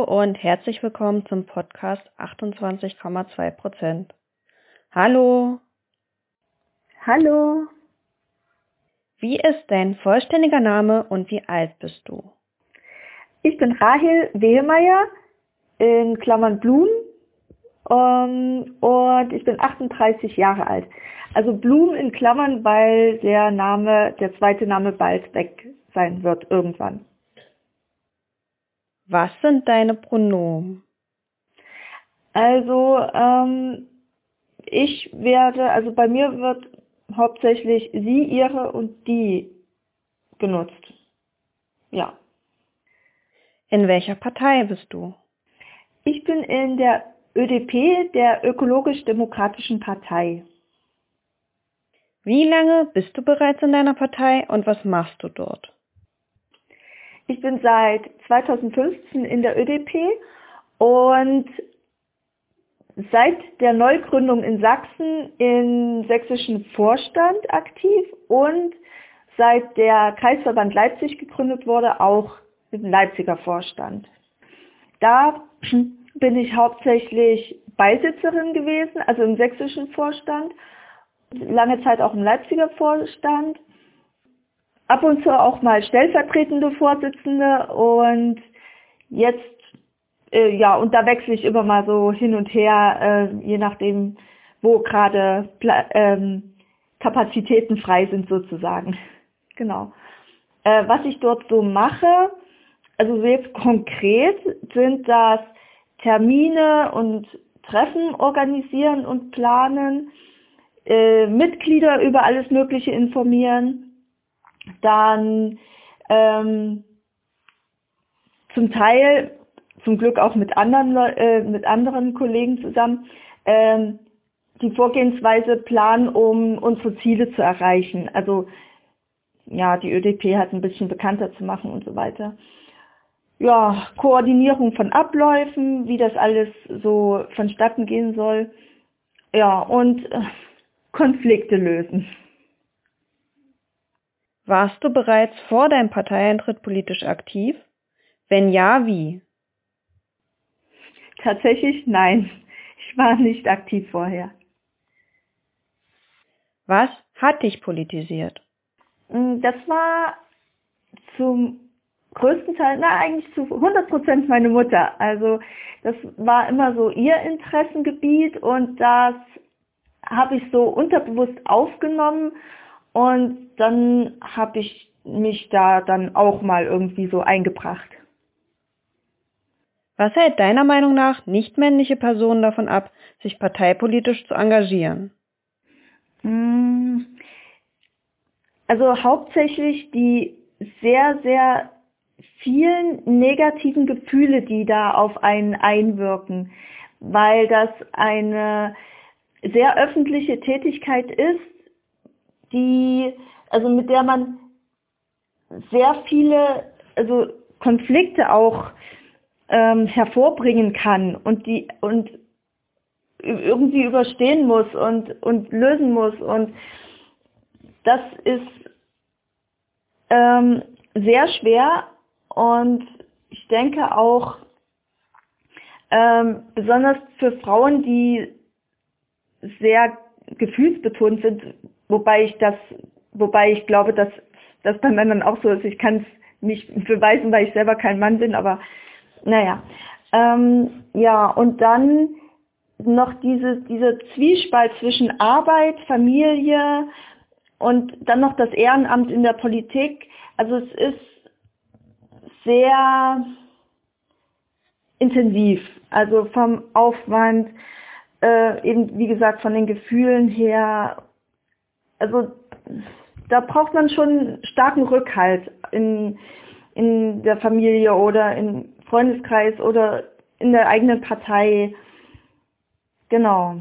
Hallo und herzlich willkommen zum Podcast 28,2 Prozent. Hallo. Hallo. Wie ist dein vollständiger Name und wie alt bist du? Ich bin Rahel Wehmeier in Klammern Blum um, und ich bin 38 Jahre alt. Also Blum in Klammern, weil der Name, der zweite Name bald weg sein wird irgendwann. Was sind deine Pronomen? Also ähm, ich werde, also bei mir wird hauptsächlich sie, ihre und die genutzt. Ja. In welcher Partei bist du? Ich bin in der ÖDP, der Ökologisch-Demokratischen Partei. Wie lange bist du bereits in deiner Partei und was machst du dort? Ich bin seit 2015 in der ÖDP und seit der Neugründung in Sachsen im sächsischen Vorstand aktiv und seit der Kreisverband Leipzig gegründet wurde, auch im Leipziger Vorstand. Da bin ich hauptsächlich Beisitzerin gewesen, also im sächsischen Vorstand, lange Zeit auch im Leipziger Vorstand ab und zu auch mal stellvertretende Vorsitzende und jetzt, äh, ja, und da wechsle ich immer mal so hin und her, äh, je nachdem, wo gerade ähm, Kapazitäten frei sind sozusagen. Genau. Äh, was ich dort so mache, also jetzt konkret sind das Termine und Treffen organisieren und planen, äh, Mitglieder über alles Mögliche informieren, dann ähm, zum Teil, zum Glück auch mit anderen, äh, mit anderen Kollegen zusammen, ähm, die Vorgehensweise planen, um unsere Ziele zu erreichen. Also ja, die ÖDP hat ein bisschen bekannter zu machen und so weiter. Ja, Koordinierung von Abläufen, wie das alles so vonstatten gehen soll. Ja, und äh, Konflikte lösen. Warst du bereits vor deinem Parteieintritt politisch aktiv? Wenn ja, wie? Tatsächlich nein. Ich war nicht aktiv vorher. Was hat dich politisiert? Mm, das war zum größten Teil, na eigentlich zu 100 Prozent meine Mutter. Also das war immer so ihr Interessengebiet und das habe ich so unterbewusst aufgenommen und dann habe ich mich da dann auch mal irgendwie so eingebracht. Was hält deiner Meinung nach nicht-männliche Personen davon ab, sich parteipolitisch zu engagieren? Hm. Also hauptsächlich die sehr, sehr vielen negativen Gefühle, die da auf einen einwirken, weil das eine sehr öffentliche Tätigkeit ist, die, also mit der man sehr viele, also Konflikte auch ähm, hervorbringen kann und die und irgendwie überstehen muss und und lösen muss. Und das ist ähm, sehr schwer und ich denke auch ähm, besonders für Frauen, die sehr gefühlsbetont sind, wobei ich das, wobei ich glaube, dass das bei Männern auch so ist. Ich kann es nicht beweisen, weil ich selber kein Mann bin, aber naja. Ähm, ja, und dann noch diese, diese Zwiespalt zwischen Arbeit, Familie und dann noch das Ehrenamt in der Politik. Also es ist sehr intensiv, also vom Aufwand, äh, eben wie gesagt von den Gefühlen her also da braucht man schon starken Rückhalt in, in der Familie oder im Freundeskreis oder in der eigenen Partei. Genau.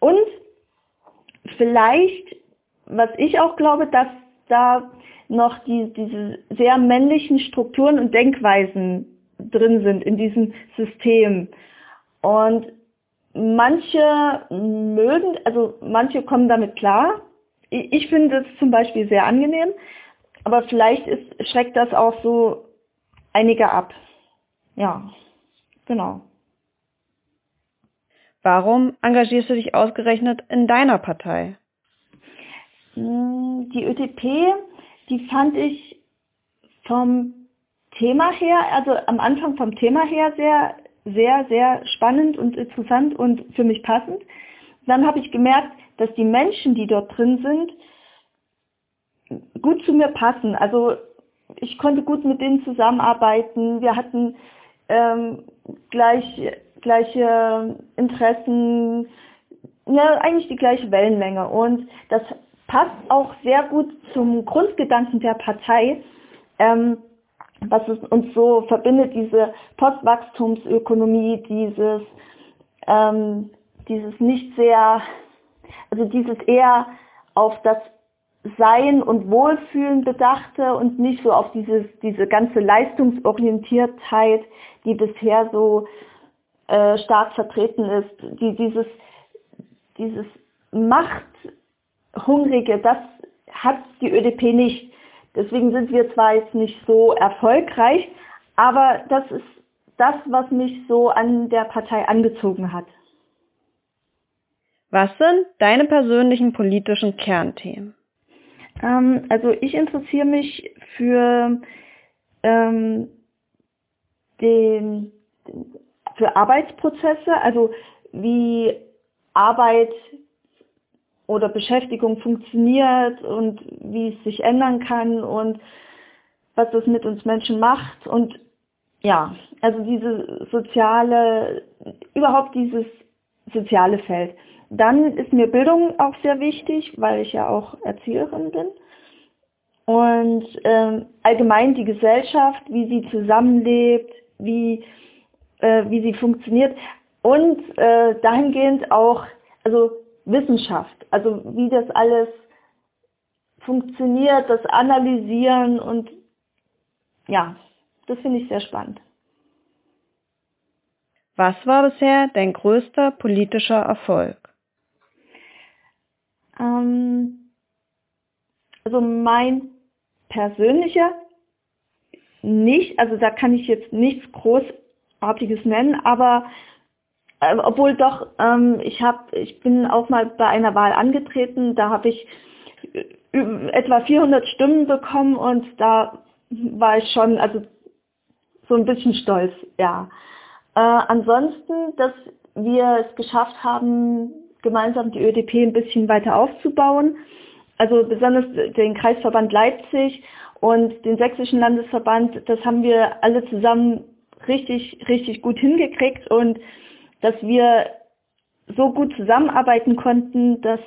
Und vielleicht, was ich auch glaube, dass da noch die, diese sehr männlichen Strukturen und Denkweisen drin sind in diesem System. Und manche mögen, also manche kommen damit klar, ich finde es zum Beispiel sehr angenehm, aber vielleicht ist, schreckt das auch so einige ab. Ja. Genau. Warum engagierst du dich ausgerechnet in deiner Partei? Hm, die ÖDP, die fand ich vom Thema her, also am Anfang vom Thema her sehr, sehr, sehr spannend und interessant und für mich passend. Dann habe ich gemerkt, dass die Menschen, die dort drin sind, gut zu mir passen. Also ich konnte gut mit denen zusammenarbeiten. Wir hatten ähm, gleich, gleiche Interessen, ja, eigentlich die gleiche Wellenlänge. Und das passt auch sehr gut zum Grundgedanken der Partei, ähm, was es uns so verbindet, diese Postwachstumsökonomie, dieses, ähm, dieses nicht sehr, also dieses eher auf das sein und Wohlfühlen bedachte und nicht so auf dieses, diese ganze Leistungsorientiertheit, die bisher so äh, stark vertreten ist, die, dieses, dieses Machthungrige, das hat die ÖDP nicht. Deswegen sind wir zwar jetzt nicht so erfolgreich, aber das ist das, was mich so an der Partei angezogen hat. Was sind deine persönlichen politischen Kernthemen? Ähm, also ich interessiere mich für ähm, den, für Arbeitsprozesse, also wie Arbeit oder Beschäftigung funktioniert und wie es sich ändern kann und was das mit uns Menschen macht und ja, also diese soziale, überhaupt dieses soziale Feld. Dann ist mir Bildung auch sehr wichtig, weil ich ja auch Erzieherin bin. Und ähm, allgemein die Gesellschaft, wie sie zusammenlebt, wie, äh, wie sie funktioniert. Und äh, dahingehend auch, also Wissenschaft, also wie das alles funktioniert, das Analysieren und ja, das finde ich sehr spannend. Was war bisher dein größter politischer Erfolg? Ähm, also mein persönlicher nicht, also da kann ich jetzt nichts Großartiges nennen, aber äh, obwohl doch, ähm, ich habe, ich bin auch mal bei einer Wahl angetreten, da habe ich etwa 400 Stimmen bekommen und da war ich schon, also so ein bisschen stolz, ja. Äh, ansonsten, dass wir es geschafft haben, gemeinsam die ÖDP ein bisschen weiter aufzubauen. Also besonders den Kreisverband Leipzig und den sächsischen Landesverband, das haben wir alle zusammen richtig, richtig gut hingekriegt und dass wir so gut zusammenarbeiten konnten, das,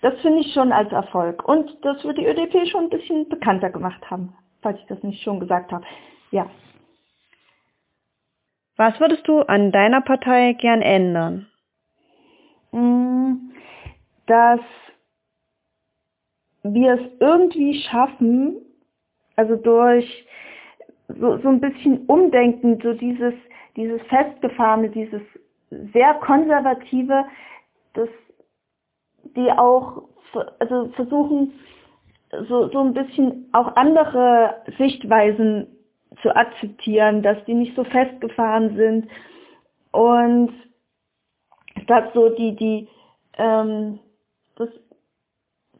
das finde ich schon als Erfolg. Und dass wir die ÖDP schon ein bisschen bekannter gemacht haben, falls ich das nicht schon gesagt habe. Ja. Was würdest du an deiner Partei gern ändern? Mm, dass wir es irgendwie schaffen, also durch so, so ein bisschen Umdenken, so dieses, dieses Festgefahrene, dieses sehr konservative, dass die auch also versuchen, so, so ein bisschen auch andere Sichtweisen zu akzeptieren, dass die nicht so festgefahren sind. Und statt so die, die, ähm, das,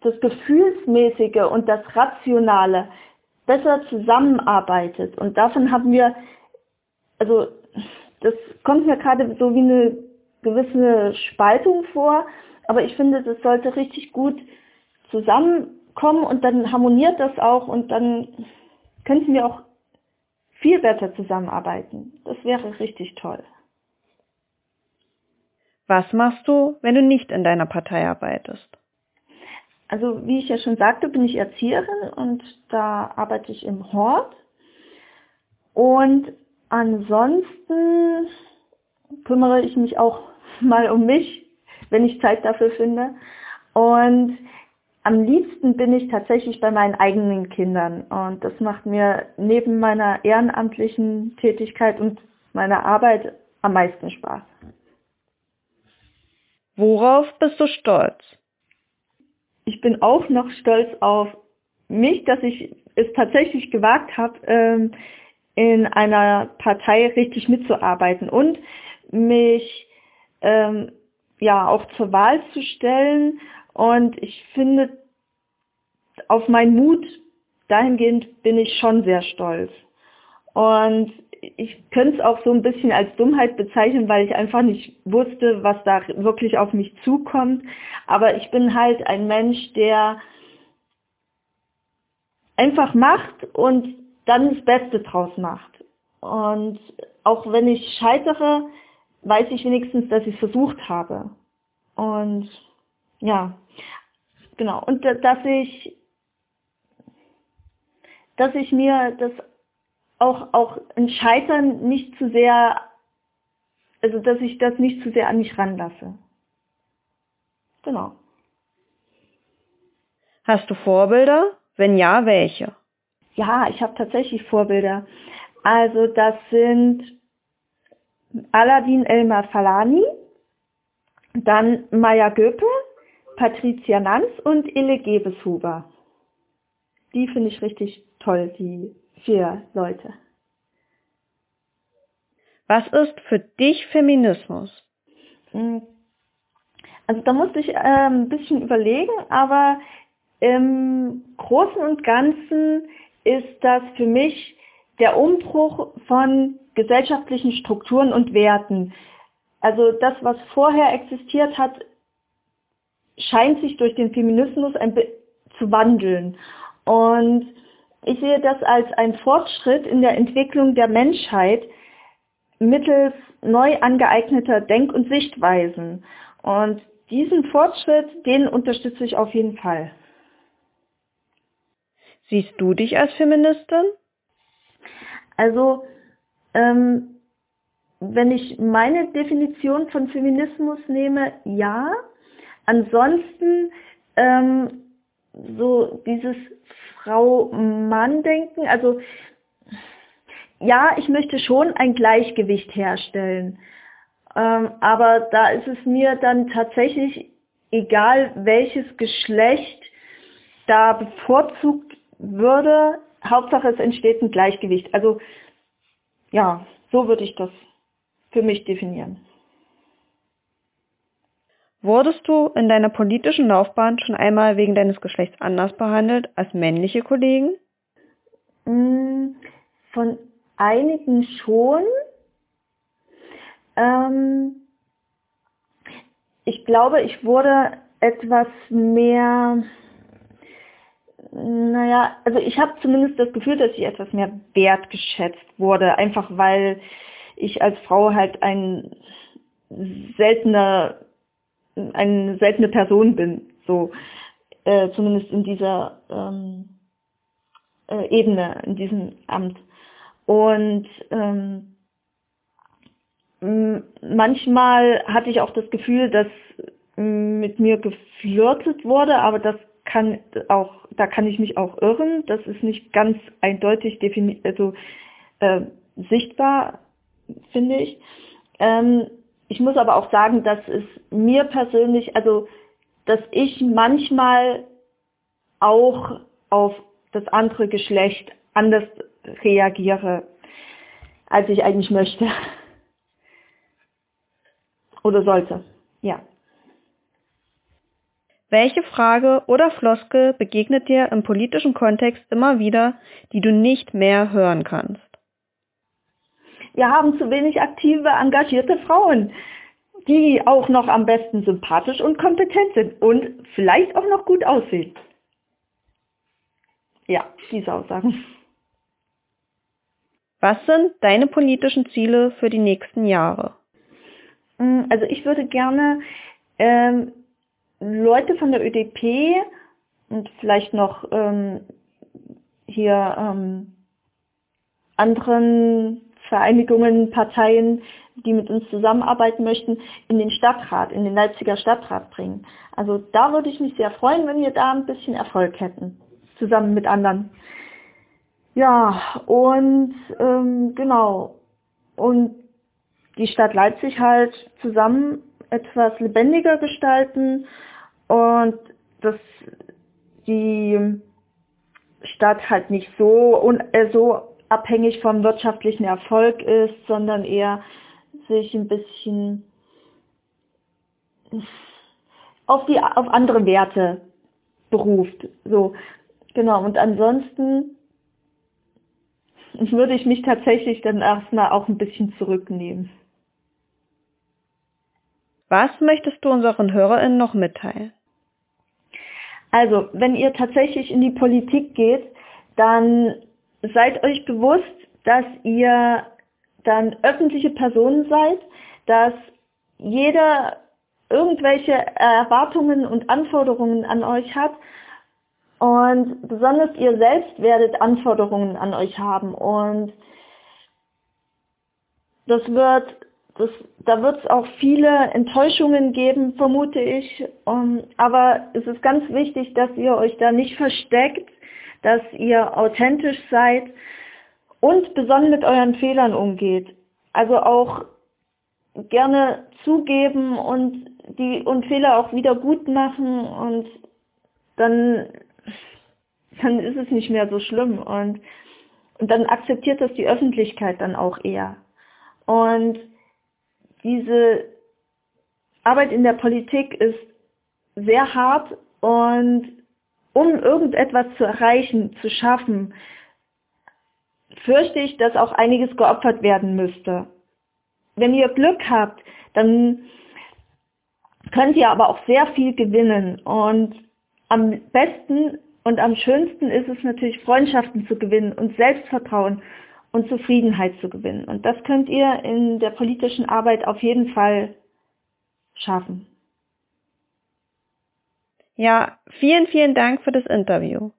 das Gefühlsmäßige und das Rationale besser zusammenarbeitet. Und davon haben wir, also das kommt mir gerade so wie eine gewisse Spaltung vor, aber ich finde, das sollte richtig gut zusammenkommen und dann harmoniert das auch und dann könnten wir auch viel besser zusammenarbeiten. Das wäre richtig toll. Was machst du, wenn du nicht in deiner Partei arbeitest? Also wie ich ja schon sagte, bin ich Erzieherin und da arbeite ich im Hort. Und ansonsten kümmere ich mich auch mal um mich, wenn ich Zeit dafür finde. Und am liebsten bin ich tatsächlich bei meinen eigenen Kindern. Und das macht mir neben meiner ehrenamtlichen Tätigkeit und meiner Arbeit am meisten Spaß. Worauf bist du stolz? Ich bin auch noch stolz auf mich, dass ich es tatsächlich gewagt habe, ähm, in einer Partei richtig mitzuarbeiten und mich ähm, ja auch zur Wahl zu stellen. Und ich finde, auf meinen Mut dahingehend bin ich schon sehr stolz. Und ich könnte es auch so ein bisschen als Dummheit bezeichnen, weil ich einfach nicht wusste, was da wirklich auf mich zukommt. Aber ich bin halt ein Mensch, der einfach macht und dann das Beste draus macht. Und auch wenn ich scheitere, weiß ich wenigstens, dass ich es versucht habe. Und ja, genau. Und dass ich, dass ich mir das auch, auch ein Scheitern nicht zu sehr, also dass ich das nicht zu sehr an mich ranlasse. Genau. Hast du Vorbilder? Wenn ja, welche? Ja, ich habe tatsächlich Vorbilder. Also das sind Aladin Elmar Falani, dann Maya Göpe, Patricia Nanz und Ille Gebeshuber. Die finde ich richtig toll, die vier Leute. Was ist für dich Feminismus? Hm. Also da musste ich äh, ein bisschen überlegen, aber im Großen und Ganzen ist das für mich der Umbruch von gesellschaftlichen Strukturen und Werten. Also das, was vorher existiert hat, scheint sich durch den Feminismus ein zu wandeln. Und ich sehe das als ein Fortschritt in der Entwicklung der Menschheit mittels neu angeeigneter Denk- und Sichtweisen. Und diesen Fortschritt, den unterstütze ich auf jeden Fall. Siehst du dich als Feministin? Also, ähm, wenn ich meine Definition von Feminismus nehme, ja. Ansonsten ähm, so dieses Frau-Mann-Denken, also ja, ich möchte schon ein Gleichgewicht herstellen. Ähm, aber da ist es mir dann tatsächlich egal, welches Geschlecht da bevorzugt würde. Hauptsache es entsteht ein Gleichgewicht. Also ja, so würde ich das für mich definieren. Wurdest du in deiner politischen Laufbahn schon einmal wegen deines Geschlechts anders behandelt als männliche Kollegen? Mm, von einigen schon. Ähm, ich glaube, ich wurde etwas mehr, naja, also ich habe zumindest das Gefühl, dass ich etwas mehr wertgeschätzt wurde, einfach weil ich als Frau halt ein seltener eine seltene Person bin, so äh, zumindest in dieser ähm, äh, Ebene, in diesem Amt. Und ähm, manchmal hatte ich auch das Gefühl, dass mit mir geflirtet wurde, aber das kann auch, da kann ich mich auch irren. Das ist nicht ganz eindeutig definiert, also äh, sichtbar, finde ich. Ähm, ich muss aber auch sagen, dass es mir persönlich, also dass ich manchmal auch auf das andere Geschlecht anders reagiere, als ich eigentlich möchte. Oder sollte, ja. Welche Frage oder Floskel begegnet dir im politischen Kontext immer wieder, die du nicht mehr hören kannst? Wir haben zu wenig aktive, engagierte Frauen, die auch noch am besten sympathisch und kompetent sind und vielleicht auch noch gut aussehen. Ja, diese Aussagen. Was sind deine politischen Ziele für die nächsten Jahre? Mm, also ich würde gerne ähm, Leute von der ÖDP und vielleicht noch ähm, hier ähm, anderen Vereinigungen, Parteien, die mit uns zusammenarbeiten möchten, in den Stadtrat, in den Leipziger Stadtrat bringen. Also da würde ich mich sehr freuen, wenn wir da ein bisschen Erfolg hätten, zusammen mit anderen. Ja, und ähm, genau. Und die Stadt Leipzig halt zusammen etwas lebendiger gestalten und dass die Stadt halt nicht so, un, äh, so abhängig vom wirtschaftlichen Erfolg ist, sondern eher sich ein bisschen auf die auf andere Werte beruft. So, genau. Und ansonsten würde ich mich tatsächlich dann erstmal auch ein bisschen zurücknehmen. Was möchtest du unseren HörerInnen noch mitteilen? Also, wenn ihr tatsächlich in die Politik geht, dann seid euch bewusst, dass ihr dann öffentliche Personen seid, dass jeder irgendwelche Erwartungen und Anforderungen an euch hat und besonders ihr selbst werdet Anforderungen an euch haben und das wird, das, da wird es auch viele Enttäuschungen geben, vermute ich. Um, ähm, aber es ist ganz wichtig, dass ihr euch da nicht versteckt, dass ihr authentisch seid und besonnen mit euren Fehlern umgeht. Also auch gerne zugeben und die und Fehler auch wieder gut machen und dann dann ist es nicht mehr so schlimm und, und dann akzeptiert das die Öffentlichkeit dann auch eher. Und diese Arbeit in der Politik ist sehr hart und um irgendetwas zu erreichen, zu schaffen, fürchte ich, dass auch einiges geopfert werden müsste. Wenn ihr Glück habt, dann könnt ihr aber auch sehr viel gewinnen und am besten und am schönsten ist es natürlich, Freundschaften zu gewinnen und Selbstvertrauen und Zufriedenheit zu gewinnen. Und das könnt ihr in der politischen Arbeit auf jeden Fall schaffen. Ja, vielen, vielen Dank für das Interview.